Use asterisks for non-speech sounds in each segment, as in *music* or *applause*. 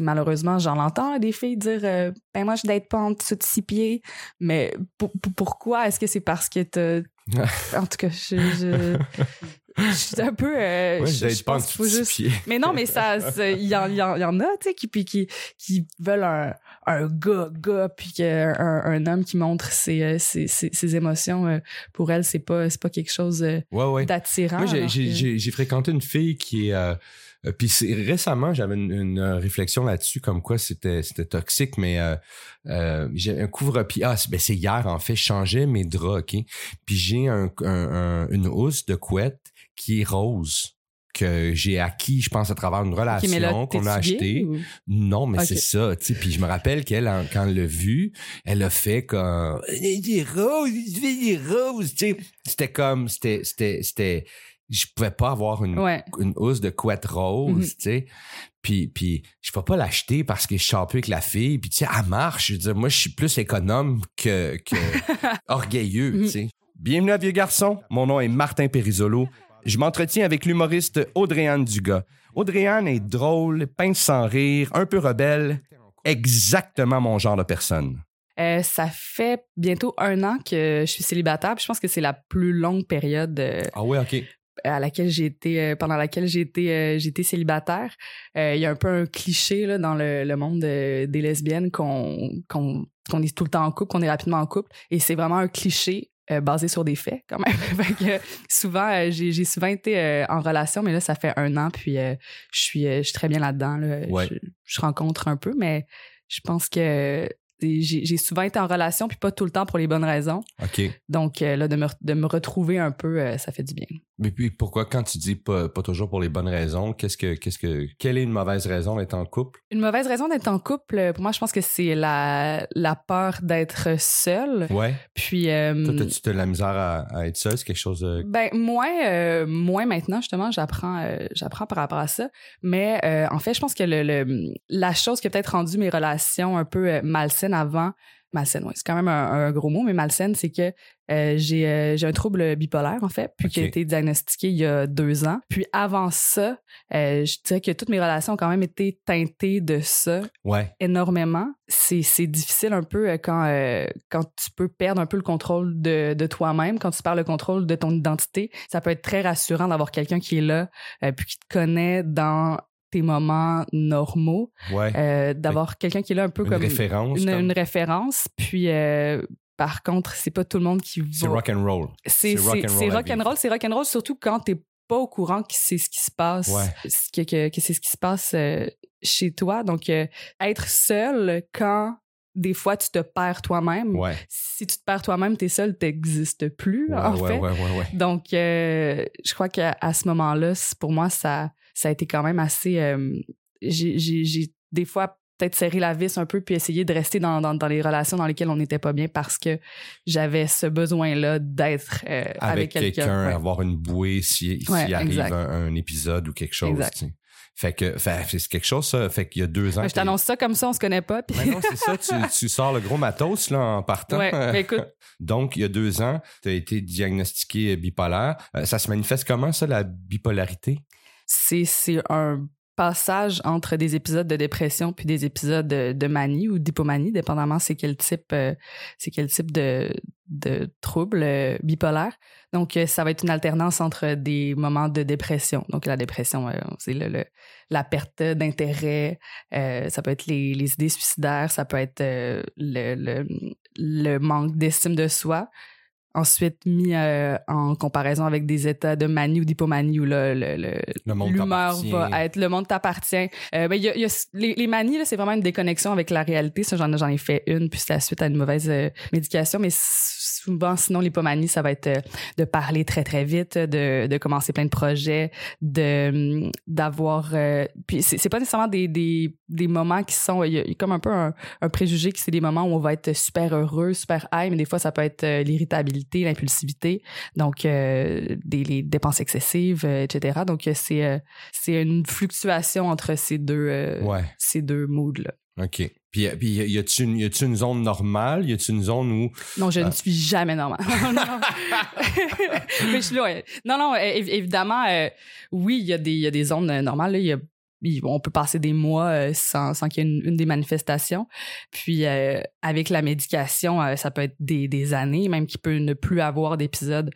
malheureusement, j'en entends des filles dire euh, Ben, moi, je date pas en dessous de six pieds. Mais pour- pour- pourquoi? Est-ce que c'est parce que t'as. *laughs* en tout cas, je. je... je suis un peu. euh, Ouais, je, pense qu'il faut juste. six pieds. Mais non, mais ça, il y, y y en a, tu sais, qui, qui, qui veulent un, un gars, gars, puis que un, homme qui montre ses, euh, ses, ses, ses émotions, pour elle, c'est pas, pas quelque chose Ouais, ouais. d'attirant. Moi, j'ai- que- fréquenté une fille qui est. euh, euh, puis c'est- récemment, j'avais une, une, euh, réflexion là-dessus, comme quoi c'était c'était toxique, mais euh, euh, j'ai un couvre-pied. Ah, c'est ben, c'est hier, en fait, je changeais mes draps, OK? Puis j'ai un, un- un- une housse de couette qui est rose que j'ai acquis, je pense, à travers une relation qu'on a achetée. ou- Non, mais c'est ça, tu sais. Puis je me rappelle qu'elle, quand elle l'a vu, elle a fait comme des roses, tu fais des roses, tu sais. C'était comme, c'était, c'était, c'était. Je pouvais pas avoir une, Ouais. une housse de couette rose, Mhm. tu sais. Puis, puis je peux pas l'acheter parce que je suis plus avec la fille. Puis tu sais, elle marche. Je veux dire, moi, je suis plus économe que, que *laughs* orgueilleux, Mhm. tu sais. Bienvenue à Vieux Garçon. Mon nom est Martin Périsolo. Je m'entretiens avec l'humoriste Audrey-Anne Dugas. Audrey-Anne est drôle, pince sans rire, un peu rebelle. Exactement mon genre de personne. Euh, ça fait bientôt un an que je suis célibataire. puis Je pense que c'est la plus longue période euh, Ah ouais, OK. À laquelle j'ai été, euh, pendant laquelle j'ai été, euh, célibataire. Euh, Il y a un peu un cliché là, dans le, le monde euh, des lesbiennes qu'on qu'on qu'on est tout le temps en couple, qu'on est rapidement en couple. Et c'est vraiment un cliché euh, basé sur des faits, quand même. *laughs* Fait que, souvent, euh, j'ai souvent été euh, en relation, mais là, ça fait un an, puis euh, je suis euh, je suis très bien là-dedans. Là. Ouais. Je, je rencontre un peu, mais je pense que j'ai souvent été en relation, puis pas tout le temps pour les bonnes raisons. OK. Donc, euh, là, de me, de me retrouver un peu, euh, ça fait du bien. Mais puis pourquoi, quand tu dis pas, pas toujours pour les bonnes raisons, qu'est-ce que, qu'est-ce que, quelle est une mauvaise raison d'être en couple? Une mauvaise raison d'être en couple, euh, pour moi, je pense que c'est la, la peur d'être seul. Ouais. Puis, euh, Toi, t'as-tu de la misère à, à être seul? C'est quelque chose de. ben moins, euh, moins maintenant justement, j'apprends, euh, j'apprends par rapport à ça. Mais euh, en fait, je pense que le, le- la chose qui a peut-être rendu mes relations un peu malsaines avant, malsaine, c'est quand même un, un gros mot, mais malsaine, c'est que euh, j'ai euh, j'ai un trouble bipolaire en fait, puis qui a été diagnostiqué il y a deux ans. Puis avant ça, euh, je dirais que toutes mes relations ont quand même été teintées de ça Ouais. énormément. C'est, c'est difficile un peu quand, quand tu peux perdre un peu le contrôle de, de toi-même, quand tu perds le contrôle de ton identité. Ça peut être très rassurant d'avoir quelqu'un qui est là, puis qui te connaît dans tes moments normaux, Ouais. euh, d'avoir quelqu'un qui est là un peu une comme référence. une, comme- une référence. Puis euh, par contre, c'est pas tout le monde qui C'est va. rock and roll. C'est c'est rock'n'roll c'est- c'est rock'n'roll, c'est rock'n'roll surtout quand t'es pas au courant que c'est ce qui se passe, Ouais. que, que, que c'est ce qui se passe euh, chez toi. Donc, euh, être seul quand des fois tu te perds toi-même. Ouais. Si tu te perds toi-même, t'es seul, t'existes plus, Ouais, en ouais, fait. ouais, ouais, ouais. Donc, euh, je crois qu'à à ce moment-là, pour moi, ça, ça a été quand même assez. euh, j'ai- J'ai j'ai des fois peut-être serré la vis un peu puis essayer de rester dans, dans, dans les relations dans lesquelles on n'était pas bien parce que j'avais ce besoin-là d'être euh, avec, Avec quelqu'un. avoir une bouée s'il s'il Ouais, arrive un, un épisode ou quelque chose. Exact. tu sais. Fait que, c'est quelque chose, ça. Fait qu'il y a deux ans. Je t'annonce ça comme ça, on se connaît pas. Puis... Ben non, c'est ça, tu, *laughs* tu sors le gros matos là, en partant. Ouais, mais écoute. *laughs* Donc, il y a deux ans, tu as été diagnostiqué bipolaire. Euh, ça se manifeste comment, ça, la bipolarité? c'est un passage entre des épisodes de dépression puis des épisodes de, manie ou d'hypomanie, dépendamment c'est quel type euh, c'est quel type de, de trouble euh, bipolaire. Donc euh, ça va être une alternance entre des moments de dépression. Donc la dépression, euh, c'est le, le- la perte d'intérêt, euh, ça peut être les, les idées suicidaires, ça peut être euh, le, le, le manque d'estime de soi. Ensuite, mis euh, en comparaison avec des états de manie ou d'hypomanie où là, le, le, Le monde l'humeur va être le monde t'appartient. Euh, ben, il y a, y a- les, les manies, là, c'est vraiment une déconnexion avec la réalité. Ça, j'en, j'en ai fait une, puis c'est la suite à une mauvaise euh, médication. Mais souvent, sinon, l'hypomanie, ça va être euh, de parler très, très vite, de, de commencer plein de projets, de hum, d'avoir... euh, puis c'est, c'est pas nécessairement des, des, des moments qui sont... Il y, y a comme un peu un, un préjugé que c'est des moments où on va être super heureux, super high, mais des fois, ça peut être l'irritabilité, l'impulsivité, donc euh, des les dépenses excessives, euh, etc. Donc, euh, c'est c'est une fluctuation entre ces deux, Ouais, ces deux moods-là. OK. Puis, puis y a-tu une, une zone normale? Y a-tu une zone où. Non, je ne suis jamais normale. *laughs* Non. *laughs* Mais je suis là, ouais. Non, évidemment, euh, oui, il y, a des- il y a des zones normales. là. Il y a, on peut passer des mois euh, sans, qu'il y ait une, des manifestations. Puis euh, avec la médication, euh, ça peut être des, années, même qu'il peut ne plus avoir d'épisodes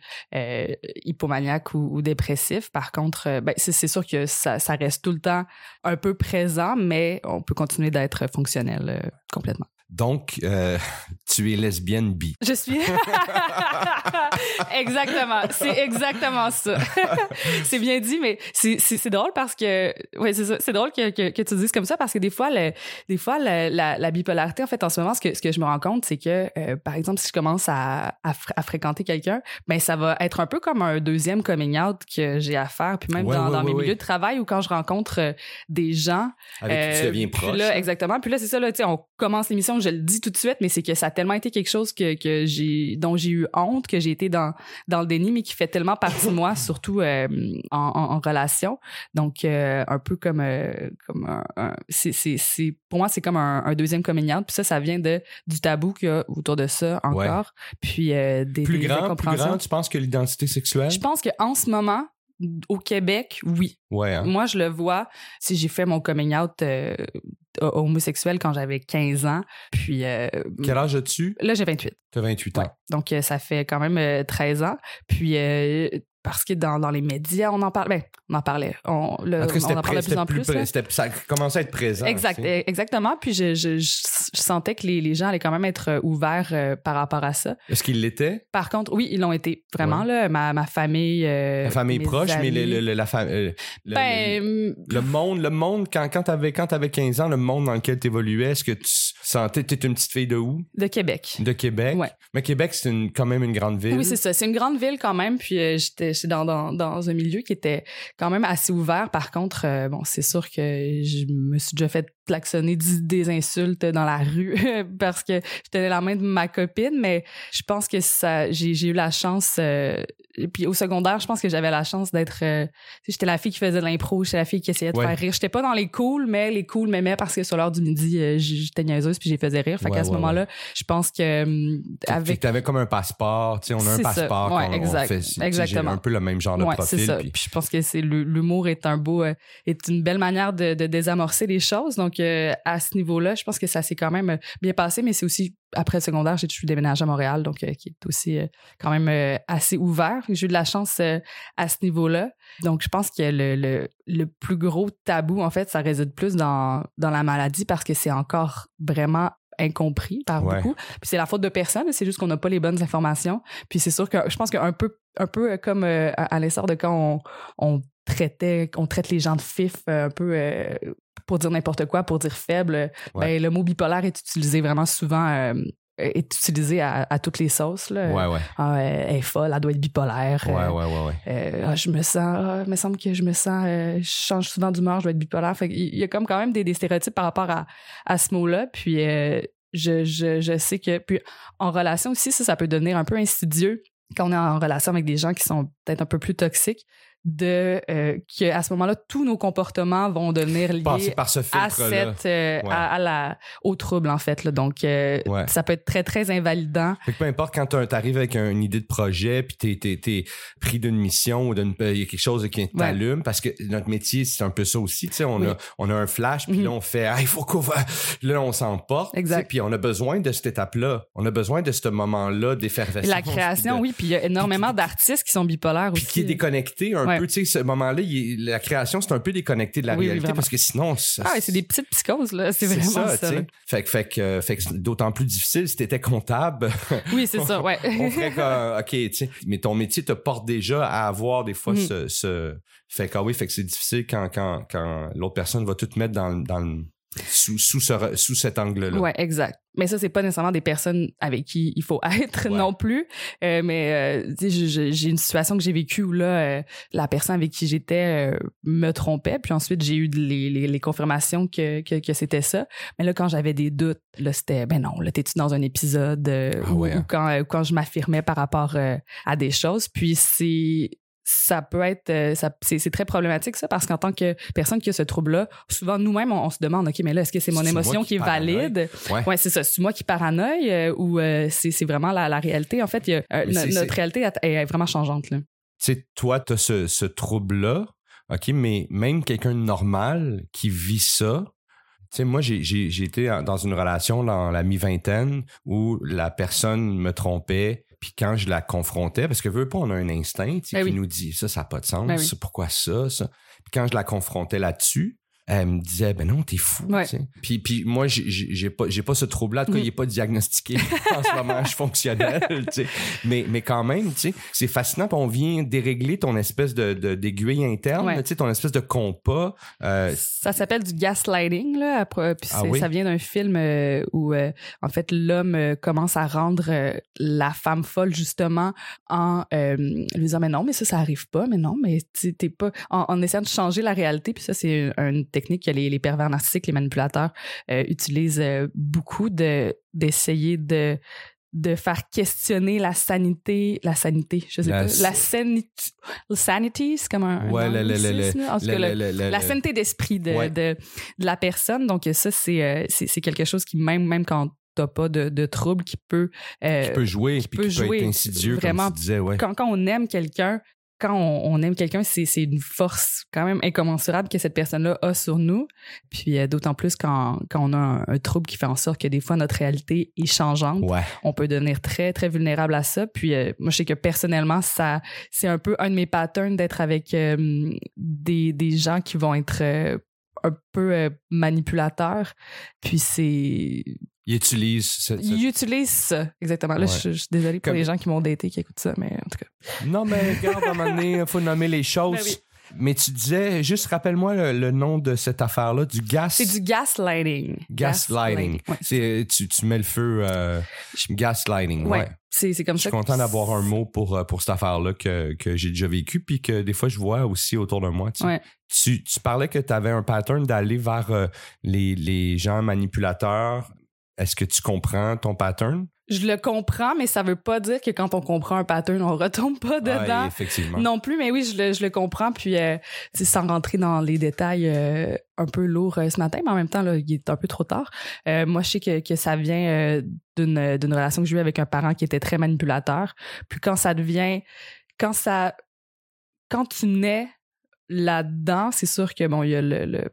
hypomaniaques ou, ou dépressifs. Par contre, ben, c'est sûr que ça reste tout le temps un peu présent, mais on peut continuer d'être fonctionnel complètement. Donc, euh, *laughs* tu es lesbienne bi. Je suis. *laughs* exactement. C'est exactement ça. *laughs* c'est bien dit, mais c'est drôle parce que. Oui, c'est ça. C'est drôle que, que, que, tu dises comme ça parce que des fois, le, des fois la, la, bipolarité, en fait, en ce moment, ce que, ce que je me rends compte, c'est que, euh, par exemple, si je commence à, à, fréquenter quelqu'un, ben ça va être un peu comme un deuxième coming out que j'ai à faire. Puis même dans, dans mes milieux de travail ou quand je rencontre euh, des gens. Avec qui tu deviens proche. là, exactement. Puis là, c'est ça, là, tu sais, on commence l'émission je le dis tout de suite, mais c'est que ça a tellement été quelque chose que, que j'ai, dont j'ai eu honte, que j'ai été dans, dans le déni, mais qui fait tellement partie de moi, surtout euh, en, en, relation. Donc, euh, un peu comme, euh, comme un, c'est, c'est, c'est, pour moi, c'est comme un, deuxième coming Puis ça, ça vient de, du tabou qu'il y a autour de ça encore. Puis des, plus grand, plus grand, tu penses que l'identité sexuelle? Je pense qu'en ce moment, au Québec, oui. Ouais, hein? Moi, je le vois. Si j'ai fait mon coming out homosexuel quand j'avais 15 ans. Puis. Euh, Quel âge as-tu? Là, j'ai 28. Tu as 28 ans. Donc, euh, ça fait quand même 13 euh, ans. Puis, parce que dans, dans les médias, on en parlait. Ben, on en parlait. On, le, on en parlait de plus en plus. ça commençait à être présent. Exact, e, exactement. Puis je, je, je, sentais que les, les, gens allaient quand même être euh, ouverts euh, par rapport à ça. Est-ce qu'ils l'étaient? Par contre, oui, ils l'ont été. Vraiment, là, ma, ma famille. Euh, la famille proche, mais le, le, la famille. Ben, le, monde, le monde, quand, quand tu avais, avais 15 ans, le monde dans lequel tu évoluais, est-ce que tu sentais. Tu une petite fille de où? De Québec. De Québec? Ouais. Mais Québec, c'est quand même une grande ville. Oui, c'est ça. C'est une grande ville quand même. Puis j'étais j'étais dans, dans, dans, un milieu qui était quand même assez ouvert. Par contre, euh, bon, c'est sûr que je me suis déjà fait klaxonner des insultes dans la rue *laughs* parce que je tenais la main de ma copine, mais je pense que ça, j'ai eu la chance. Euh, et puis au secondaire, je pense que j'avais la chance d'être. Euh, j'étais la fille qui faisait de l'impro, j'étais la fille qui essayait de faire rire. J'étais pas dans les cools, mais les cools m'aimaient parce que sur l'heure du midi, j'étais niaiseuse puis j'ai faisais rire. Fait qu'à ce moment-là, je pense que hum, avec. T'avais comme un passeport, tu sais, on a un passeport. Ouais, exact. exactement. Un peu le même genre de profil. ça. Puis... je pense que c'est l'humour est un beau, euh, est une belle manière de, de désamorcer les choses. Donc euh, à ce niveau-là, je pense que ça s'est quand même bien passé, mais c'est aussi après le secondaire, j'ai toujours déménagé à Montréal, donc euh, qui est aussi quand même assez ouvert. J'ai eu de la chance à ce niveau-là. Donc, je pense que le, le, le, plus gros tabou, en fait, ça réside plus dans, dans la maladie parce que c'est encore vraiment incompris par beaucoup. Puis c'est la faute de personne, c'est juste qu'on n'a pas les bonnes informations. Puis c'est sûr que je pense qu'un peu, un peu comme euh, à l'essor de quand on, on traitait, on traite les gens de fif euh, un peu euh, pour dire n'importe quoi, pour dire faible. Ben, le mot bipolaire est utilisé vraiment souvent est utilisé à, toutes les sauces. Là. Ouais, ouais. Ah, elle est folle, elle doit être bipolaire. Ouais, ouais, ouais. ouais. Euh, ah, je me sens, ah, il me semble que je me sens, euh, je change souvent d'humeur, je dois être bipolaire. Fait il y a comme quand même des, des stéréotypes par rapport à, à ce mot-là. Puis euh, je, je, je sais que, puis en relation aussi, ça, ça peut devenir un peu insidieux quand on est en relation avec des gens qui sont peut-être un peu plus toxiques de euh, qu'à ce moment-là tous nos comportements vont devenir liés par ce à cette euh, à, la au trouble en fait là. donc euh, ça peut être très très invalidant. Fait que peu importe quand tu arrives avec une idée de projet puis t'es t'es, t'es pris d'une mission ou d'une il y a quelque chose qui t'allume parce que notre métier c'est un peu ça aussi tu sais. On a on a un flash puis là mhm. on fait il faut qu'on va *laughs* là on s'emporte exact. puis on a besoin de cette étape là on a besoin de ce moment là d'effervescence la création oui puis il y a énormément d'artistes qui sont bipolaires aussi qui est déconnecté un tu sais, ce moment-là, la création, c'est un peu déconnecté de la réalité parce que sinon. ah, c'est des petites psychoses, là. C'est vraiment ça. ça fait, fait, que, fait que d'autant plus difficile si t'étais comptable. *laughs* Oui, c'est ça, *laughs* ouais. on ferait que, OK, tu sais, mais ton métier te porte déjà à avoir des fois mm-hmm. ce, ce. Fait que, ah oui, fait que c'est difficile quand, quand, quand l'autre personne va tout mettre dans, dans le sous, sous, ce, sous cet angle-là. Ouais, exact. Mais ça, c'est pas nécessairement des personnes avec qui il faut *laughs* être non plus. Euh, mais euh, j'ai une situation que j'ai vécue où là, euh, la personne avec qui j'étais euh, me trompait. Puis ensuite, j'ai eu les, les, les, confirmations que, que, que c'était ça. Mais là, quand j'avais des doutes, là, c'était ben non, là, t'es-tu dans un épisode ah ou, hein. quand, quand je m'affirmais par rapport à des choses. Puis c'est ça peut être euh, ça c'est très problématique ça parce qu'en tant que personne qui a ce trouble là souvent nous-mêmes on, se demande ok mais là est-ce que c'est mon émotion qui, est valide? Ouais, c'est ça. C'est moi qui paranoïe euh, ou euh, c'est vraiment la, la, réalité? En fait y a, notre réalité est, vraiment changeante là. Tu sais toi tu as ce, ce trouble là OK, mais même quelqu'un de normal qui vit ça, tu sais, moi, j'ai, j'ai, j'ai été dans une relation dans la mi-vingtaine où la personne me trompait, puis quand je la confrontais, parce que veut pas, on a un instinct Ben qui oui. nous dit ça, ça n'a pas de sens, Ben oui. pourquoi ça, ça? Puis quand je la confrontais là-dessus, elle me disait ben non t'es fou Ouais. puis puis moi j'ai- pas j'ai pas ce trouble là en tout cas Mm. il est pas diagnostiqué *laughs* en ce moment je suis fonctionnel mais mais quand même tu sais c'est fascinant on vient dérégler ton espèce de d'aiguille interne Ouais. tu sais ton espèce de compas euh, Ça s'appelle du gaslighting, là. après- Puis Ah oui? ça vient d'un film euh, où, euh, en fait, l'homme commence à rendre la femme folle, justement, en lui disant, mais non, mais ça, ça arrive pas, mais non, mais tu- t'es pas... En, en essayant de changer la réalité, puis ça, c'est une, une technique que les, les pervers narcissiques, les manipulateurs euh, utilisent euh, beaucoup, de d'essayer de de faire questionner la sanité, la sanité, je sais La pas, la sanity, c'est comme un, Ouais, le- le- le- la sainteté d'esprit de, Ouais. de, de la personne. Donc, ça, c'est euh, c'est c'est quelque chose qui, même, même quand t'as pas de, de trouble, qui peut... euh, qui peut jouer puis peut qui peut être insidieux vraiment. comme tu disais ouais quand, quand on aime quelqu'un, quand on, on aime quelqu'un, c'est une force quand même incommensurable que cette personne-là a sur nous. Puis euh, d'autant plus quand, quand on a un, un trouble qui fait en sorte que des fois notre réalité est changeante. Ouais. On peut devenir très très vulnérable à ça. Puis euh, moi je sais que personnellement ça c'est un peu un de mes patterns d'être avec euh, des, des gens qui vont être un peu euh, manipulateurs. Puis c'est il utilise ce- ce- ils utilisent ça exactement là Ouais. je, je suis désolée pour Comme- les gens qui m'ont daté qui écoutent ça mais en tout cas non mais regarde à un moment donné il faut nommer les *laughs* choses Ben oui. mais tu disais juste rappelle-moi le, le nom de cette affaire là du gas c'est du gaslighting gaslighting Ouais. c'est tu, tu mets le feu euh, gaslighting ouais, Ouais. c'est comme Je ça suis content d'avoir un mot pour, euh, pour cette affaire-là que, que j'ai déjà vécu, puis que des fois, je vois aussi autour de moi. tu sais. Ouais. Tu, tu parlais que tu avais un pattern d'aller vers euh, les, les gens manipulateurs. Est-ce que tu comprends ton pattern? je le comprends mais ça veut pas dire que quand on comprend un pattern on retombe pas dedans Ouais, effectivement. Non plus, mais oui, je le, je le comprends. Puis, euh, sans rentrer dans les détails euh, un peu lourds euh, ce matin, mais en même temps, là, il est un peu trop tard. Euh, moi, je sais que, que ça vient euh, d'une d'une relation que j'ai eue avec un parent qui était très manipulateur. Puis quand ça devient, quand ça, quand tu nais là-dedans, c'est sûr que bon, il y a le, le-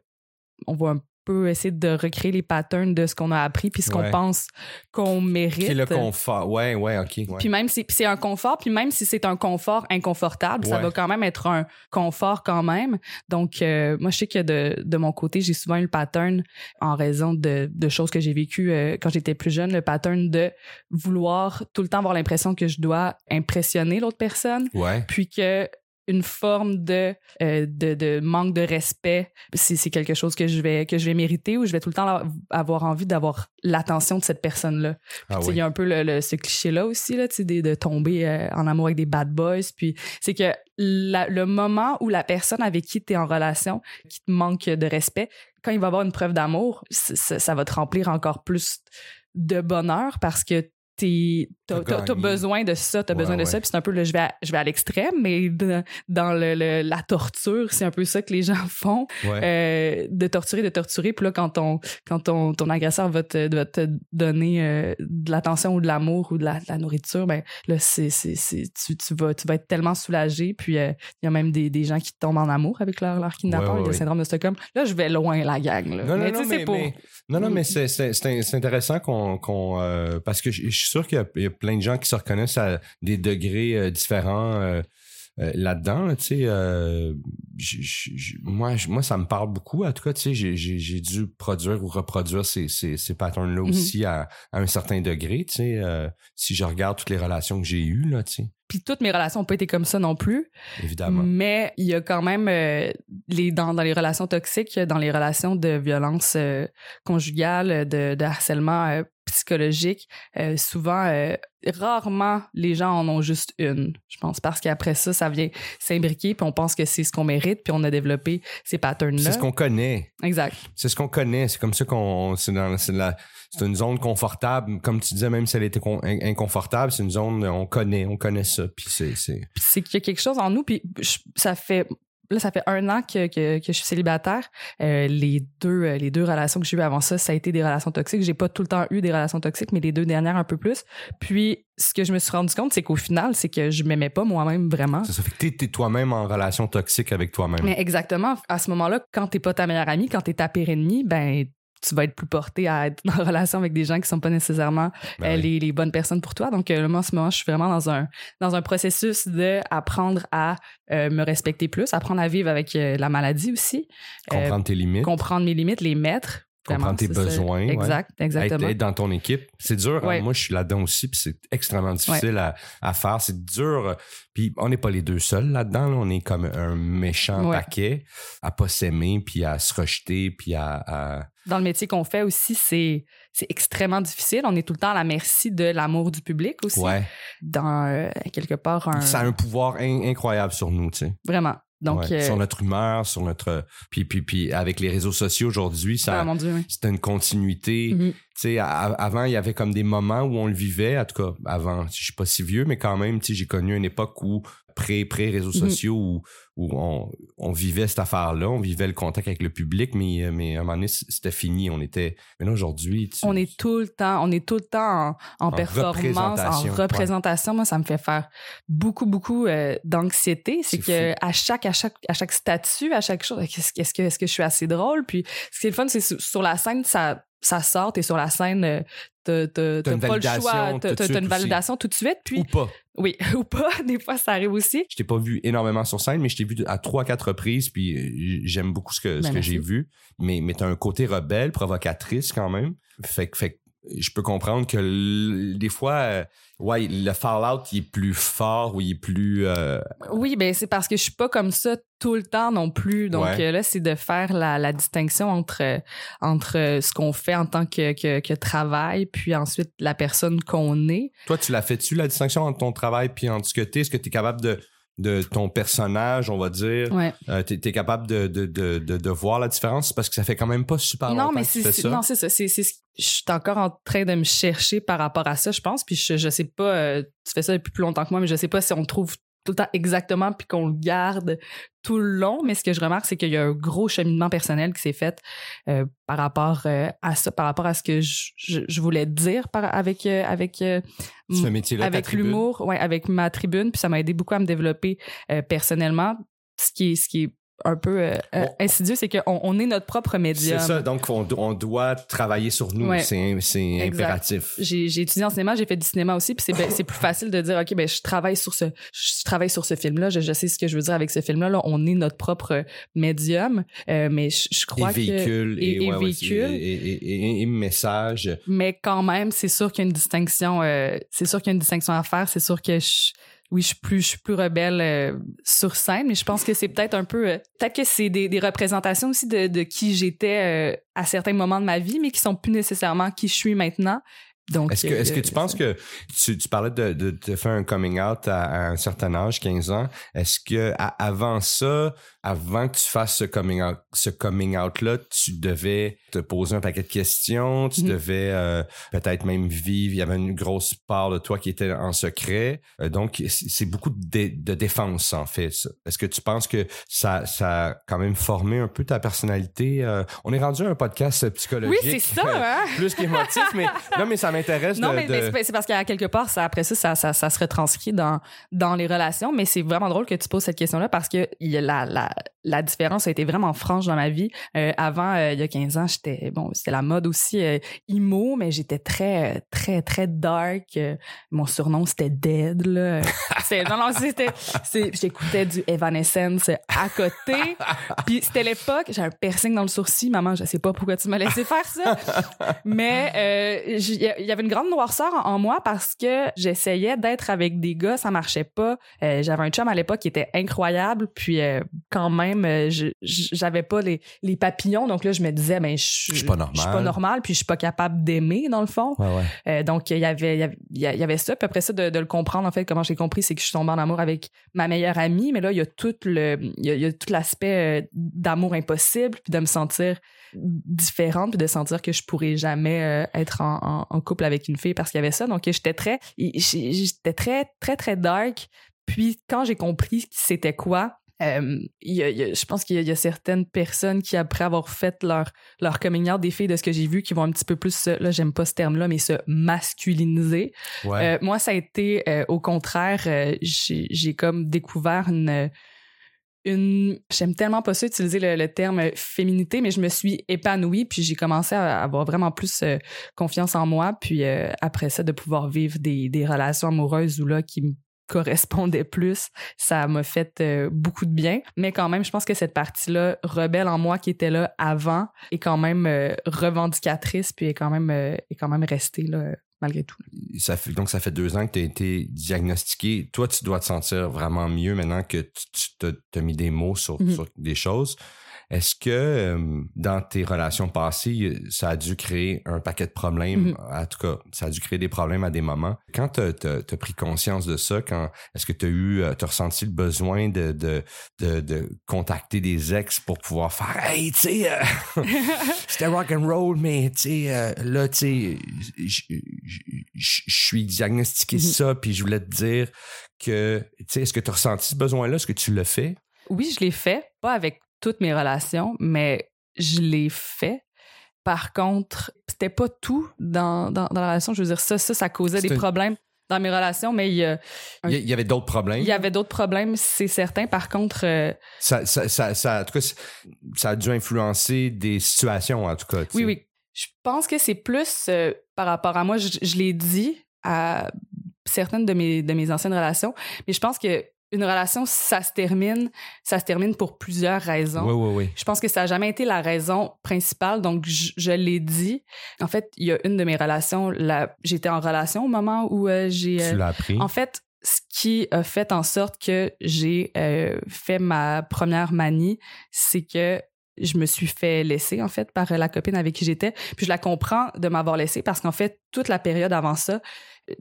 on va un peu essayer de recréer les patterns de ce qu'on a appris puis ce qu'on Ouais. pense qu'on mérite. Qui est le confort? Ouais, ouais, ok. ouais. Puis même si puis c'est un confort, puis même si c'est un confort inconfortable, ça va quand même être un confort quand même. Donc euh, moi je sais que de, de mon côté, j'ai souvent eu le pattern en raison de, de choses que j'ai vécues euh, quand j'étais plus jeune, le pattern de vouloir tout le temps avoir l'impression que je dois impressionner l'autre personne, puis que une forme de, euh, de, de manque de respect, c'est c'est quelque chose que je vais que je vais mériter ou je vais tout le temps avoir envie d'avoir l'attention de cette personne-là. Ah Tu sais, Il oui. y a un peu le, le- ce cliché-là aussi, là, tu sais, des- de, tomber euh, en amour avec des bad boys. Puis c'est que la- le moment où la personne avec qui tu es en relation, qui te manque de respect, quand il va avoir une preuve d'amour, c- ça va te remplir encore plus de bonheur parce que t'as gagné. besoin de ça, t'as Ouais, besoin de ouais. ça. Puis c'est un peu le je vais à, je vais à l'extrême, mais de- dans le, le- la torture, c'est un peu ça que les *laughs* gens font Ouais. euh, de torturer, de torturer. Puis là, quand ton, quand ton, ton agresseur va te, va te donner euh, de l'attention ou de l'amour ou de la, de la nourriture, ben là, c'est, c'est, c'est, tu, tu, vas, tu vas être tellement soulagé. Puis euh, il y a même des, des gens qui tombent en amour avec leur, leur kidnappeur, ouais, le syndrome de Stockholm. Là, je vais loin, la gang. Là. Non, non, mais non, c'est mais- pour... mais- non, non, mais c'est, c'est, c'est, c'est intéressant qu'on, qu'on parce que je je suis sûr qu'il y a, il y a plein de gens qui se reconnaissent à des degrés différents euh, là-dedans. là, tu sais, euh, moi, moi, ça me parle beaucoup. En tout cas, tu sais, j'ai, dû produire ou reproduire ces, ces, ces patterns-là Mhm. aussi à, à un certain degré. Tu sais, euh, si je regarde toutes les relations que j'ai eues, là, tu sais, Puis toutes mes relations n'ont pas été comme ça non plus. évidemment. Mais il y a quand même euh, les dans, dans les relations toxiques, dans les relations de violence euh, conjugale, de, de harcèlement psychologique, euh, souvent, euh, rarement les gens en ont juste une, je pense, parce qu'après ça, ça vient s'imbriquer, puis on pense que c'est ce qu'on mérite, puis on a développé ces patterns-là. C'est ce qu'on connaît. Exact. C'est ce qu'on connaît. C'est comme ça qu'on. C'est une zone confortable. Comme tu disais, même si elle était con- in- inconfortable, c'est une zone on connaît. On connaît ça. Puis c'est. c'est... Qu'il y a quelque chose en nous, puis je- ça fait là, ça fait un an que, que, que je suis célibataire. Euh, les deux euh, les deux relations que j'ai eues avant ça, ça a été des relations toxiques. J'ai pas tout le temps eu des relations toxiques, mais les deux dernières un peu plus. Puis ce que je me suis rendu compte, c'est qu'au final, c'est que je m'aimais pas moi-même vraiment. Ça, ça fait que t'es, t'es toi-même en relation toxique avec toi-même. Mais exactement. À ce moment-là, quand t'es pas ta meilleure amie, quand t'es ta pire ennemie, ben tu vas être plus porté à être *laughs* en relation avec des gens qui sont pas nécessairement Ben euh, oui. les, les bonnes personnes pour toi. Donc, euh, moi, en ce moment, je suis vraiment dans un, dans un processus de apprendre à euh, me respecter plus, apprendre à vivre avec euh, la maladie aussi, Comprendre tes limites. comprendre mes limites, les mettre. Vraiment, Comprendre tes ça. besoins, ouais. Exact, être, exactement. être dans ton équipe. C'est dur. hein. Moi, je suis là-dedans aussi, puis c'est extrêmement difficile à, à faire. C'est dur. Puis on n'est pas les deux seuls là-dedans. là. On est comme un méchant paquet à pas s'aimer, puis à se rejeter, puis à... à- Dans le métier qu'on fait aussi, c'est c'est extrêmement difficile. On est tout le temps à la merci de l'amour du public aussi. Ouais. Dans euh, quelque part un Ça a un pouvoir in- incroyable sur nous, tu sais. vraiment. Donc Ouais. euh, Sur notre humeur, sur notre... Puis, puis, puis avec les réseaux sociaux aujourd'hui, ça... ah, oui. c'est une continuité. Mhm. Tu sais, avant, il y avait comme des moments où on le vivait, en tout cas, avant, je suis pas si vieux, mais quand même, tu sais, j'ai connu une époque où, pré-réseaux Mhm. sociaux, où, où on, on vivait cette affaire-là, on vivait le contact avec le public, mais, euh, mais à un moment donné, c'était fini, on était... Mais là, aujourd'hui, tu- On est tout le temps, on est tout le temps en, en performance, en représentation, ouais. représentation. Moi, ça me fait faire beaucoup, beaucoup euh, d'anxiété. C'est que à chaque, à chaque, à chaque statut, à chaque chose, est-ce que, est-ce que, est-ce que je suis assez drôle? Puis, ce qui est le fun, c'est sur, la scène, ça, ça sort. T'es sur la scène, euh, t'as, pas le choix, t'as, une validation tout de suite. Puis, Ou pas. Oui, *laughs* ou pas. Des fois, ça arrive aussi. Je t'ai pas vu énormément sur scène, mais je t'ai vu à trois, quatre reprises, puis euh, j'aime beaucoup ce que, ce Ben, que j'ai vu. Mais, mais t'as un côté rebelle, provocatrice quand même. Fait fait que je peux comprendre que des fois, euh, ouais, le Fallout, il est plus fort ou il est plus... euh, Oui, ben c'est parce que je suis pas comme ça tout le temps non plus. Donc Ouais. euh, là, c'est de faire la, la distinction entre entre ce qu'on fait en tant que, que, que travail, puis ensuite la personne qu'on est. Toi, tu l'as fait-tu, la distinction entre ton travail puis entre ce que t'es? Est-ce que t'es capable de, de ton personnage, on va dire? Ouais. Euh, t'es, t'es capable de, de, de, de, de voir la différence? Parce que ça fait quand même pas super non, longtemps mais que tu fais ça. non, c'est ça. C'est c'est ce- je suis encore en train de me chercher par rapport à ça, je pense. Puis je je sais pas. euh, tu fais ça depuis plus longtemps que moi, mais je sais pas si on trouve tout le temps exactement puis qu'on le garde tout le long. Mais ce que je remarque, c'est qu'il y a un gros cheminement personnel qui s'est fait euh, par rapport euh, à ça, par rapport à ce que je, je, je voulais dire par, avec euh, avec ce avec l'humour, ouais, avec ma tribune, puis ça m'a aidé beaucoup à me développer personnellement. Ce qui est ce qui est un peu euh, euh, insidieux, c'est qu'on on est notre propre médium. C'est ça, donc on, do- on doit travailler sur nous. Ouais. C'est, impératif. J'ai étudié en cinéma, j'ai fait du cinéma aussi, puis c'est ben- c'est plus facile de dire ok ben je travaille sur ce je travaille sur ce film là, je, je sais ce que je veux dire avec ce film là, là on est notre propre médium, euh, mais je, je Et crois que véhicule, et- et, et ouais, véhicule. et, et- et- et message. mais quand même c'est sûr qu'il y a une distinction, euh, c'est sûr qu'il y a une distinction à faire, c'est sûr que je oui, je suis plus, je suis plus rebelle euh, sur scène, mais je pense que c'est peut-être un peu, euh, peut-être que c'est des, des représentations aussi de, de qui j'étais euh, à certains moments de ma vie, mais qui sont plus nécessairement qui je suis maintenant. Donc, Est-ce que, est-ce que euh, tu penses que tu, tu parlais de, de, de faire un coming out à, à un certain âge, 15 ans. Est-ce que à- avant ça, avant que tu fasses ce coming out, ce coming out là, tu devais te poser un paquet de questions, tu Mhm. devais euh, peut-être même vivre. Il y avait une grosse part de toi qui était en secret. Euh, donc c'est beaucoup de, dé- de défense en fait. Est-ce que tu penses que ça, ça a quand même formé un peu ta personnalité Euh, On est rendu à un podcast psychologique. Oui, c'est ça, hein? *laughs* plus qu'émotif, mais *laughs* non, mais ça m'intéresse Non, de. mais, de- mais c'est parce qu'à quelque part, ça, après ça, ça, ça, ça se retranscrit dans, dans les relations. Mais c'est vraiment drôle que tu poses cette question-là parce que y a la, la, la différence a été vraiment franche dans ma vie. Euh, avant, euh, il y a 15 ans, j'étais, bon, c'était la mode aussi, euh, emo, mais j'étais très, très, très dark. Euh, mon surnom, c'était Dead, là. *laughs* C'est- non, non, c'était, c'est- j'écoutais du Evanescence à côté. Puis c'était l'époque, j'ai un piercing dans le sourcil. Maman, je sais pas pourquoi tu m'as laissé faire ça. Mais il y avait une grande noirceur en, moi parce que j'essayais d'être avec des gars, ça marchait pas. Euh, j'avais un chum à l'époque qui était incroyable, puis euh, quand même, euh, j'avais pas les, les papillons. Donc là, je me disais, ben, je suis pas normal. Je suis pas normal, puis je suis pas capable d'aimer dans le fond. Ouais, ouais. Donc il y avait il y avait, il y ça puis après ça de, de le comprendre en fait comment j'ai compris c'est que je suis tombée en amour avec ma meilleure amie mais là il y a tout le il y a, il y a tout l'aspect d'amour impossible puis de me sentir différente puis de sentir que je pourrais jamais être en, en- en couple avec une fille parce qu'il y avait ça. Donc j'étais très j'étais très très très dark. Puis quand j'ai compris c'était quoi Euh, je pense qu'il y, a certaines personnes qui, après avoir fait leur, leur coming out, des filles de ce que j'ai vu, qui vont un petit peu plus, là, j'aime pas ce terme-là, mais se masculiniser. Euh, moi, ça a été, euh, au contraire, j'ai comme découvert une une j'aime tellement pas ça utiliser le, terme féminité mais je me suis épanouie puis j'ai commencé à avoir vraiment plus confiance en moi puis après ça de pouvoir vivre des, des relations amoureuses ou là qui me correspondait plus, ça m'a fait euh, beaucoup de bien. Mais quand même, je pense que cette partie-là, rebelle en moi qui était là avant, est quand même euh, revendicatrice, puis est quand même, euh, est quand même restée là, malgré tout. Ça fait, donc, ça fait deux ans que tu as été diagnostiqué. Toi, tu dois te sentir vraiment mieux maintenant que tu, tu as mis des mots sur, mm-hmm. sur des choses. Est-ce que euh, dans tes relations passées, ça a dû créer un paquet de problèmes? Mm-hmm. En tout cas, ça a dû créer des problèmes à des moments. Quand tu as, pris conscience de ça, quand est-ce que tu as eu, euh, as ressenti le besoin de, de, de, contacter des ex pour pouvoir faire Hey, tu sais, euh, *laughs* c'était rock and roll, mais tu sais, là, tu sais, je suis diagnostiqué mm-hmm. ça, puis je voulais te dire que, tu sais, est-ce que tu as ressenti ce besoin-là? Est-ce que tu l'as fait? Oui, je l'ai fait, pas avec toutes mes relations, mais je l'ai fait. Par contre, c'était pas tout dans, dans, la relation. Je veux dire, ça, ça, ça causait des problèmes dans mes relations, mais il y, a il y avait d'autres problèmes. Il y avait d'autres problèmes, c'est certain. Par contre, euh, ça, ça, ça, en tout cas, ça a dû influencer des situations, en tout cas. Oui, oui. Je pense que c'est plus euh, par rapport à moi. Je, je l'ai dit à certaines de mes, de mes anciennes relations, mais je pense que une relation, ça se termine, ça se termine pour plusieurs raisons. Oui, oui, oui. Je pense que ça n'a jamais été la raison principale, donc je, l'ai dit. En fait, il y a une de mes relations, j'étais en relation au moment où euh, j'ai... tu l'as appris. En fait, ce qui a fait en sorte que j'ai euh, fait ma première manie, c'est que je me suis fait laisser en fait par la copine avec qui j'étais. Puis je la comprends de m'avoir laissé parce qu'en fait toute la période avant ça,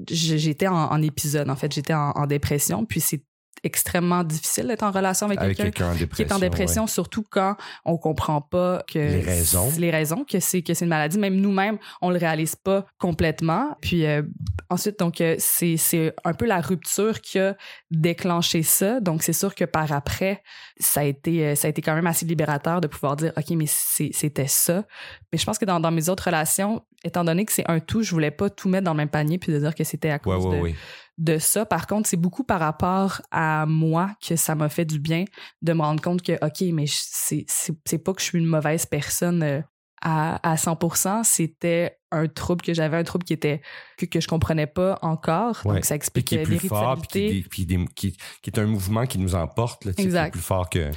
j'étais en, épisode en fait, j'étais en, en, dépression. Puis c'est extrêmement difficile d'être en relation avec, quelqu'un qui est en dépression, surtout quand on comprend pas que les raisons, les raisons que c'est que c'est une maladie. Même nous-mêmes, on le réalise pas complètement. Puis euh, ensuite, donc euh, c'est c'est un peu la rupture qui a déclenché ça. Donc c'est sûr que par après, ça a été euh, ça a été quand même assez libérateur de pouvoir dire ok mais c'était ça. Mais je pense que dans, dans mes autres relations, étant donné que c'est un tout, je voulais pas tout mettre dans le même panier puis de dire que c'était à cause de de ça. Par contre, c'est beaucoup par rapport à moi que ça m'a fait du bien de me rendre compte que, OK, mais c'est, pas que je suis une mauvaise personne euh, à, à 100%, c'était un trouble que j'avais, un trouble qui était que, que je comprenais pas encore. Donc, ça explique qui est plus fort, puis qui, qui, est un mouvement qui nous emporte, là, exact. plus fort que...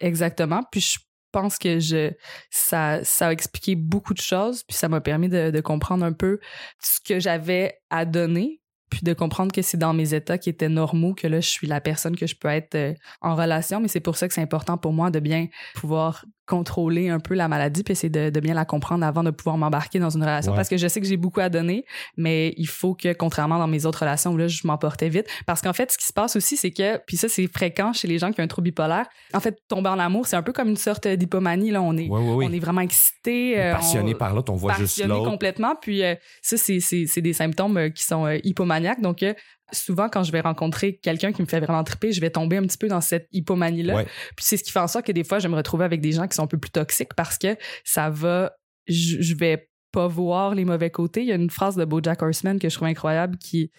Exactement. Puis je pense que je ça ça a expliqué beaucoup de choses puis ça m'a permis de, de comprendre un peu ce que j'avais à donner puis de comprendre que c'est dans mes états qui étaient normaux que là, je suis la personne que je peux être euh, en relation. Mais c'est pour ça que c'est important pour moi de bien pouvoir contrôler un peu la maladie, puis essayer de, bien la comprendre avant de pouvoir m'embarquer dans une relation. Parce que je sais que j'ai beaucoup à donner, mais il faut que, contrairement dans mes autres relations où là, je m'emportais vite. Parce qu'en fait, ce qui se passe aussi, c'est que, puis ça, c'est fréquent chez les gens qui ont un trouble bipolaire. En fait, tomber en amour, c'est un peu comme une sorte d'hypomanie. Là, on est, on est vraiment excité. Euh, passionné par l'autre, on voit juste l'autre. complètement. Puis euh, ça, c'est des symptômes euh, qui sont hypomaniaques. Donc, souvent quand je vais rencontrer quelqu'un qui me fait vraiment triper, je vais tomber un petit peu dans cette hypomanie-là. Puis c'est ce qui fait en sorte que des fois, je me retrouve avec des gens qui sont un peu plus toxiques parce que ça va, je vais pas voir les mauvais côtés. Il y a une phrase de BoJack Horseman que je trouve incroyable qui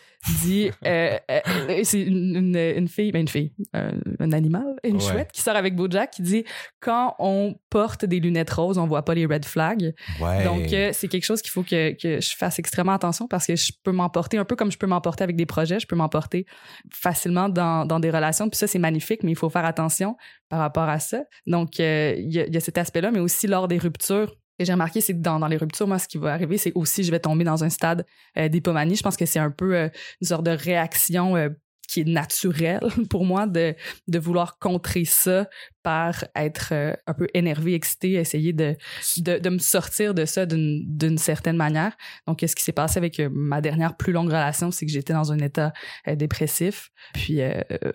dit euh, *laughs* euh, euh, c'est une, une, fille, ben une fille, un animal, une chouette qui sort avec BoJack qui dit quand on porte des lunettes roses, on voit pas les red flags. Donc c'est quelque chose qu'il faut que, que je fasse extrêmement attention parce que je peux m'emporter un peu comme je peux m'emporter avec des projets, je peux m'emporter facilement dans, dans des relations. Puis ça c'est magnifique, mais il faut faire attention par rapport à ça. Donc il y a cet aspect-là, mais aussi lors des ruptures que j'ai remarqué, c'est que dans, dans les ruptures, moi, ce qui va arriver, c'est aussi je vais tomber dans un stade euh, d'hypomanie. Je pense que c'est un peu euh, une sorte de réaction euh, qui est naturelle *laughs* pour moi de, de vouloir contrer ça par être euh, un peu énervé, excité, essayer de, de, de me sortir de ça d'une d'une certaine manière. Donc, ce qui s'est passé avec euh, ma dernière plus longue relation, c'est que j'étais dans un état euh, dépressif. Puis,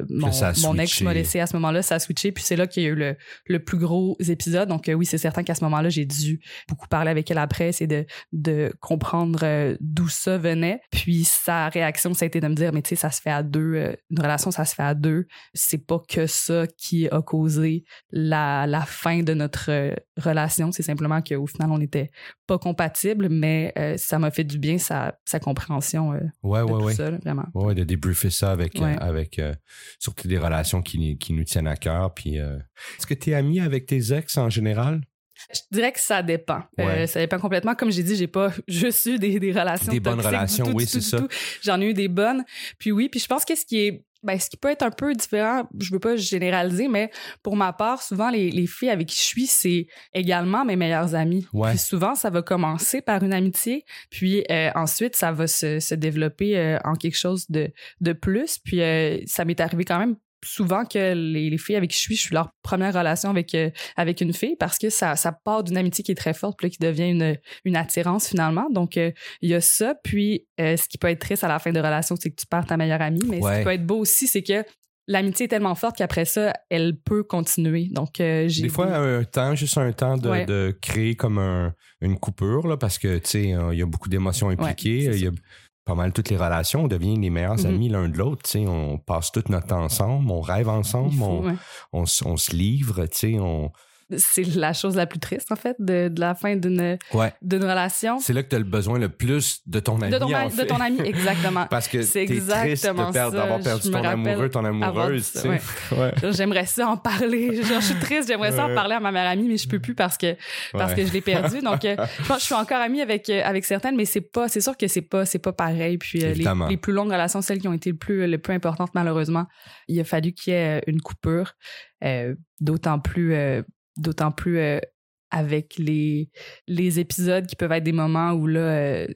mon, mon ex m'a laissé à ce moment-là, ça a switché. Puis, c'est là qu'il y a eu le, le plus gros épisode. Donc, oui, c'est certain qu'à ce moment-là, j'ai dû beaucoup parler avec elle après, c'est de, de comprendre d'où ça venait. Puis, sa réaction, ça a été de me dire, mais tu sais, ça se fait à deux. une relation, ça se fait à deux. C'est pas que ça qui a causé la, la fin de notre euh, relation. C'est simplement qu'au final, on n'était pas compatibles, mais euh, ça m'a fait du bien sa, sa compréhension euh, ouais, de ouais, tout ouais. ça, là, vraiment. Ouais, de débriefer ça avec, Ouais. avec surtout des relations qui, qui nous tiennent à cœur. Puis, est-ce que tu es ami avec tes ex en général? Je dirais que ça dépend. Euh, ça dépend complètement. Comme j'ai dit, j'ai pas *laughs* juste eu des, des relations Des bonnes du relations, tout, oui, c'est ça. J'en ai eu des bonnes. Puis oui, puis je pense que ce qui est ben, ce qui peut être un peu différent, je veux pas généraliser, mais pour ma part, souvent, les, les filles avec qui je suis, c'est également mes meilleures amies. Ouais. Puis souvent, ça va commencer par une amitié, puis euh, ensuite, ça va se, se développer euh, en quelque chose de, de plus. Puis euh, ça m'est arrivé quand même souvent que les, les filles avec qui je suis, je suis leur première relation avec euh, avec une fille parce que ça ça part d'une amitié qui est très forte puis là, qui devient une une attirance finalement donc euh, il y a ça puis euh, ce qui peut être triste à la fin de relation c'est que tu perds ta meilleure amie mais ce qui peut être beau aussi c'est que l'amitié est tellement forte qu'après ça elle peut continuer donc euh, j'ai Des fois, un temps, juste un temps de, Ouais. de créer comme un- une coupure, là, parce que, tu sais, il y a beaucoup d'émotions impliquées. Pas mal toutes les relations. On devient les meilleurs Mhm. amis l'un de l'autre. Tu sais, on passe tout notre temps ensemble, on rêve ensemble, faut, on, ouais. on, on se livre, tu sais, on... c'est la chose la plus triste en fait de, de la fin d'une Ouais. d'une relation C'est là que tu as le besoin le plus de ton ami, de ton, en ami- fait. de ton ami *laughs* exactement Parce que C'est triste exactement ça. d'avoir perdu ton amoureux, ton amoureuse. Ouais. Genre, J'aimerais ça en parler. *laughs* Genre, je suis triste, j'aimerais ça en Ouais. parler à ma meilleure amie, mais je peux plus parce que parce Ouais. que je l'ai perdu. Donc, euh, *laughs* je suis encore amie avec euh, avec certaines, mais c'est pas, c'est sûr que c'est pas c'est pas pareil. Puis euh, les, les plus longues relations, celles qui ont été le plus le plus importantes, malheureusement, il a fallu qu'il y ait une coupure, euh, d'autant plus euh, d'autant plus euh, avec les épisodes qui peuvent être des moments où là euh,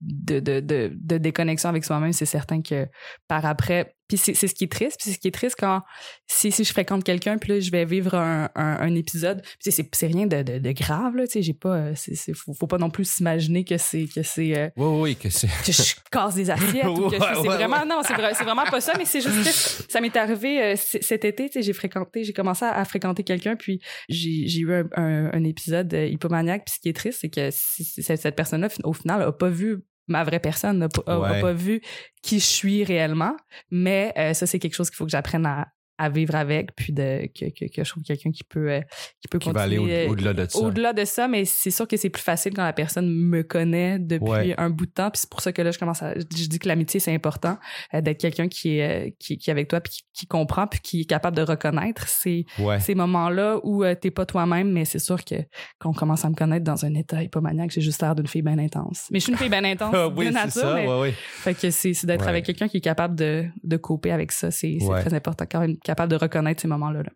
de déconnexion avec soi-même, c'est certain que par après, puis c'est ce qui est triste, puis c'est ce qui est triste quand si, si je fréquente quelqu'un, puis là je vais vivre un, un, un épisode, puis c'est rien de, de, de grave là, tu sais, j'ai pas, euh, c'est- faut, faut pas non plus s'imaginer que c'est que c'est euh, Oui, oui, que c'est... que je casse des assiettes ou que *laughs* c'est ouais, vraiment ouais. non c'est vrai- c'est vraiment pas ça mais c'est juste que ça m'est arrivé euh, c- cet été tu sais j'ai fréquenté j'ai commencé à, à fréquenter quelqu'un puis j'ai eu un, un, épisode hypomaniaque puis ce qui est triste c'est que si- cette, cette personne là au final a pas vu ma vraie personne n'a pas, Ouais. vu qui je suis réellement mais euh, ça c'est quelque chose qu'il faut que j'apprenne à à vivre avec puis de que, que, que je trouve quelqu'un qui peut euh, qui peut Qui va aller continuer, au- euh, au-delà de ça. au-delà de ça, mais c'est sûr que c'est plus facile quand la personne me connaît depuis Ouais. un bout de temps. Puis c'est pour ça que là, je commence à. Je dis que l'amitié, c'est important euh, d'être quelqu'un qui est, qui, qui est avec toi, puis qui, qui comprend, puis qui est capable de reconnaître ces, Ouais. ces moments-là où euh, t'es pas toi-même, mais c'est sûr que qu'on commence à me connaître dans un état hypomaniaque, j'ai juste l'air d'une fille bien intense. Mais je suis une fille bien *laughs* intense de oui, c'est nature, ça, mais ouais, ouais. fait que c'est d'être avec quelqu'un qui est capable de, de couper avec ça. C'est très important, quand même capable de reconnaître ces moments-là. là.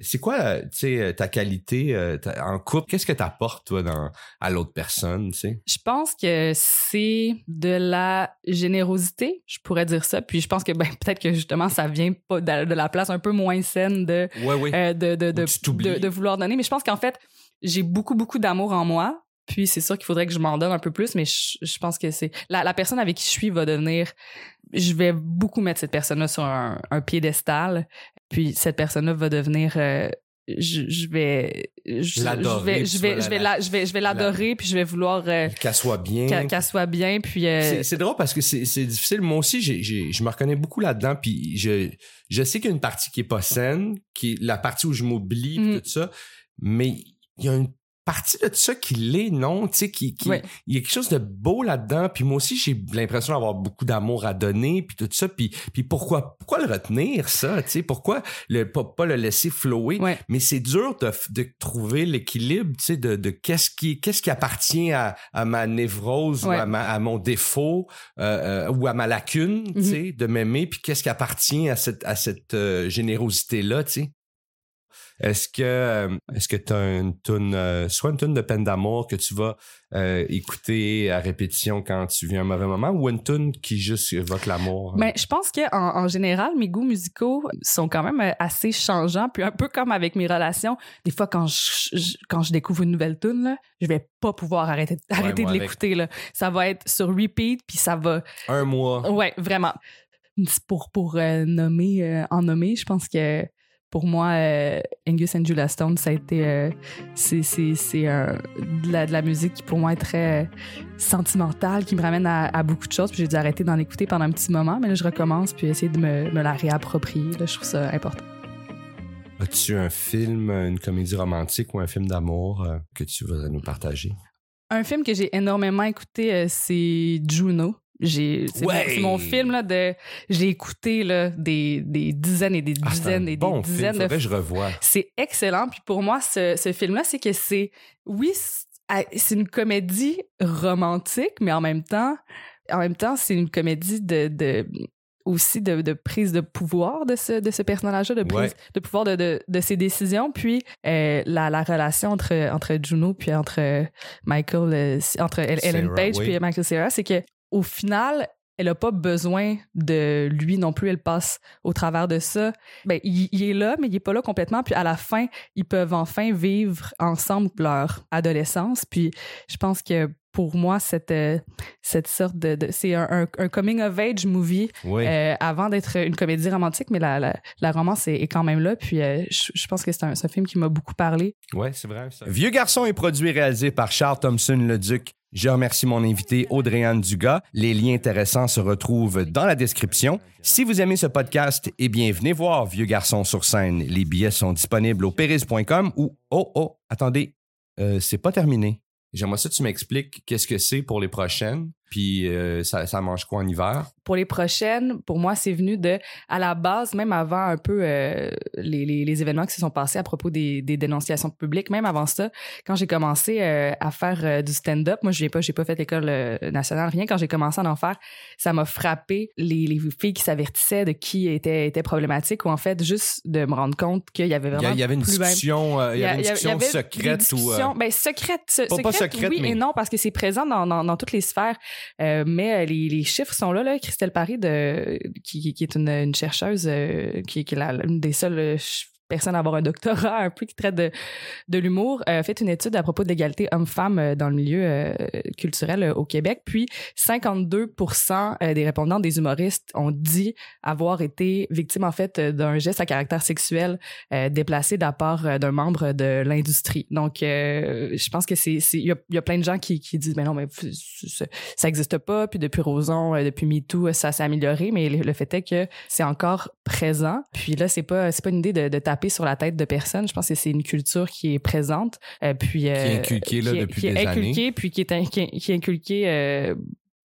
C'est quoi, euh, tu sais, euh, ta qualité euh, ta- en couple? Qu'est-ce que tu apportes, toi, dans, à l'autre personne, tu sais? Je pense que c'est de la générosité, je pourrais dire ça. Puis je pense que ben, peut-être que justement ça vient pas de, de la place un peu moins saine de, Ouais, euh, de, de, de- de vouloir donner. Mais je pense qu'en fait, j'ai beaucoup, beaucoup d'amour en moi. Puis c'est sûr qu'il faudrait que je m'en donne un peu plus, mais je, je pense que c'est... La, la personne avec qui je suis va devenir... Je vais beaucoup mettre cette personne-là sur un, un piédestal. Puis cette personne-là va devenir... euh, je, je vais... Je, je L'adorer, vais, je vais, je vais, la, je vais, je vais l'adorer, puis je vais vouloir... euh, Qu'elle soit bien. qu'elle soit bien puis euh, C'est- drôle parce que c'est difficile. Moi aussi, je me reconnais beaucoup là-dedans. Puis je, je sais qu'il y a une partie qui est pas saine, qui est la partie où je m'oublie, Mhm. tout ça. Mais il y a une partie de ça qui l'est, non? Tu sais, qui, qui, Ouais. il y a quelque chose de beau là-dedans. Puis moi aussi, j'ai l'impression d'avoir beaucoup d'amour à donner, puis tout ça. Puis, puis pourquoi, pourquoi le retenir, ça? Tu sais, pourquoi le, pas, pas le laisser flower? ouais Mais c'est dur de, de trouver l'équilibre, tu sais, de, de qu'est-ce qui, qu'est-ce qui appartient à, à ma névrose ou à, ma- à mon défaut euh, euh, ou à ma lacune, tu Mhm. sais, de m'aimer, puis qu'est-ce qui appartient à cette, à cette euh, générosité-là, tu sais? Est-ce que euh, est-ce que tu as une tune, euh, soit une tune de peine d'amour que tu vas euh, écouter à répétition quand tu vis un mauvais moment ou une tune qui juste évoque l'amour? Mais je pense que en, en général, mes goûts musicaux sont quand même assez changeants, puis un peu comme avec mes relations. Des fois, quand je, je- quand je découvre une nouvelle tune, là, je vais pas pouvoir arrêter, arrêter de l'écouter. Ça va être sur repeat, puis ça va Un mois. Ouais, vraiment. Pour, pour euh, nommer, euh, en nommer, je pense que pour moi, euh, Angus and Julia Stone, ça a été. euh, c'est euh, de, la, de la musique qui, pour moi, est très euh, sentimentale, qui me ramène à, à beaucoup de choses. Puis j'ai dû arrêter d'en écouter pendant un petit moment, mais là, je recommence, puis essayer de me, me la réapproprier. Là, je trouve ça important. As-tu un film, une comédie romantique ou un film d'amour que tu voudrais nous partager? Un film que j'ai énormément écouté, c'est Juno. J'ai, c'est, Ouais! mon, c'est mon film là, de. J'ai écouté là, des, des dizaines et des Ah, c'est un dizaines et bon des film. dizaines de Faudrait je revoie. C'est excellent. Puis pour moi, ce, ce film-là, c'est que c'est, oui, c'est ah, c'est une comédie romantique, mais en même temps, en même temps, c'est une comédie de, de aussi de, de prise de pouvoir de ce, de ce personnage-là, de prise Ouais. de pouvoir de, de, de ses décisions. Puis euh, la, la relation entre, entre Juno puis entre Michael, euh, entre Ellen Sarah, Page oui. puis Michael Cera, c'est que au final, elle a pas besoin de lui non plus. Elle passe au travers de ça. Ben, il, il est là, mais il est pas là complètement. Puis à la fin, ils peuvent enfin vivre ensemble leur adolescence. Puis je pense que pour moi, cette, euh, cette sorte de... de- c'est un, un, un coming of age movie Oui. euh, avant d'être une comédie romantique, mais la, la, la romance est, est quand même là. Puis euh, je, je pense que c'est un, un film qui m'a beaucoup parlé. Ouais, c'est vrai. Ça. Vieux garçon est produit et réalisé par Charles Thompson Leduc. Je remercie mon invité Audrey-Anne Dugas. Les liens intéressants se retrouvent dans la description. Si vous aimez ce podcast, eh bien, venez voir Vieux garçon sur scène. Les billets sont disponibles au péris.com ou oh oh, attendez, euh, c'est pas terminé. J'aimerais que tu m'expliques qu'est-ce que c'est pour les prochaines, puis euh, ça, ça mange quoi en hiver? Pour les prochaines, pour moi, c'est venu de, à la base, même avant un peu euh, les, les, les événements qui se sont passés à propos des, des dénonciations publiques, même avant ça, quand j'ai commencé euh, à faire euh, du stand-up, moi, je viens pas, j'ai pas fait l'école euh, nationale, rien. Quand j'ai commencé à en faire, ça m'a frappé les, les filles qui s'avertissaient de qui était, était problématique ou en fait, juste de me rendre compte qu'il y avait vraiment il y avait une discussion, euh, il y avait une discussion secrète ou. euh, discussions- ben, secrète, se- Pas- pas secrète, oui mais- et non, parce que c'est présent dans, dans, dans toutes les sphères. Euh, mais euh, les, chiffres sont là, là. Christelle Paris, qui, est une, chercheuse, euh, qui, est la- des seules personnes à avoir un doctorat un peu qui traite de, de l'humour, euh, fait une étude à propos de l'égalité homme-femme euh, dans le milieu euh, culturel euh, au Québec. Puis 52 euh, des répondants des humoristes ont dit avoir été victimes en fait d'un geste à caractère sexuel déplacé de la d'un membre de l'industrie. Donc, je pense que c'est, il y a, y a plein de gens qui, qui disent, mais non, mais ça, ça existe pas. Puis depuis Roson, depuis MeToo, ça s'est amélioré. Mais le, fait est que c'est encore présent. Puis là, c'est pas, c'est pas une idée de taper sur la tête de personne. Je pense que c'est une culture qui est présente. euh, puis euh, Qui est inculquée, là, qui est- depuis qui est des inculquée, puis qui est, qui est, qui est inculquée.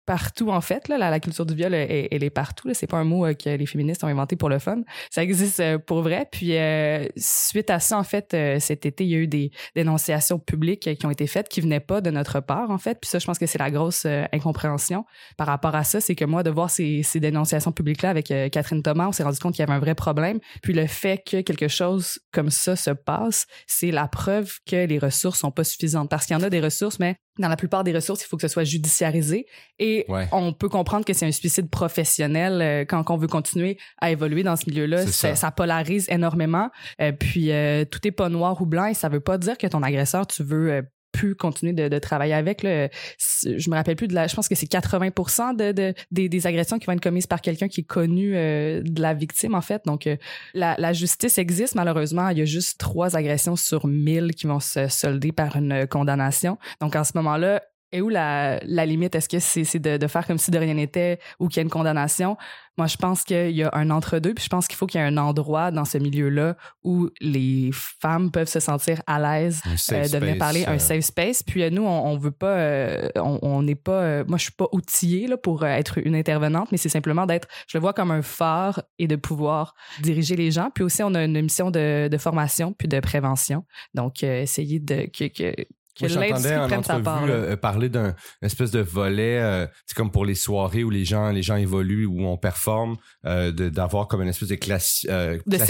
Partout en fait là, la, culture du viol elle, est partout là. c'est pas un mot euh, que les féministes ont inventé pour le fun ça existe euh, pour vrai. Puis euh, suite à ça, en fait, euh, cet été, il y a eu des dénonciations publiques qui ont été faites qui venaient pas de notre part, en fait. Puis ça, je pense que c'est la grosse incompréhension par rapport à ça, c'est que moi, de voir ces, ces dénonciations publiques-là avec euh, Catherine Thomas, on s'est rendu compte qu'il y avait un vrai problème. Puis le fait que quelque chose comme ça se passe, c'est la preuve que les ressources sont pas suffisantes. Parce qu'il y en a des ressources, mais dans la plupart des ressources, il faut que ce soit judiciarisé. Et Ouais. on peut comprendre que c'est un suicide professionnel euh, quand on veut continuer à évoluer dans ce milieu-là. Ça, ça. ça polarise énormément. Euh, puis euh, tout est pas noir ou blanc et ça veut pas dire que ton agresseur, tu veux plus continuer de, travailler avec. Là. Je me rappelle plus de la... Je pense que c'est 80 de, de, des, des agressions qui vont être commises par quelqu'un qui est connu euh, de la victime, en fait. Donc, euh, la, la justice existe, malheureusement. Il y a juste trois agressions sur 1000 qui vont se solder par une condamnation. Donc, en ce moment-là, et où la, la limite? Est-ce que c'est c'est de, de faire comme si de rien n'était ou qu'il y a une condamnation? Moi, je pense qu'il y a un entre-deux, puis je pense qu'il faut qu'il y ait un endroit dans ce milieu-là où les femmes peuvent se sentir à l'aise euh, de venir parler, un euh, safe space. Puis euh, nous, on, on veut pas, euh, on on n'est pas, euh, moi je suis pas outillée là, pour être une intervenante, mais c'est simplement d'être, je le vois comme un phare et de pouvoir diriger les gens. Puis aussi, on a une mission de, de formation puis de prévention. Donc, essayer de que, que que l'industrie en prenne sa part. euh, parler d'un espèce de volet, euh, c'est comme pour les soirées où les gens, les gens évoluent, où on performe, euh, d'avoir comme une espèce de classi- euh, De classifica-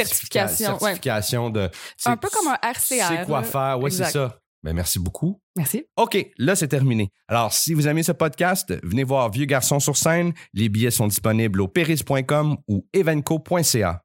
certification, ouais. certification de. Un peu comme un RCR. C'est quoi là. faire, ouais, c'est ça. Ben, merci beaucoup. Merci. OK, là, c'est terminé. Alors, si vous aimez ce podcast, venez voir Vieux Garçon sur scène. Les billets sont disponibles au péris.com ou evenco.ca.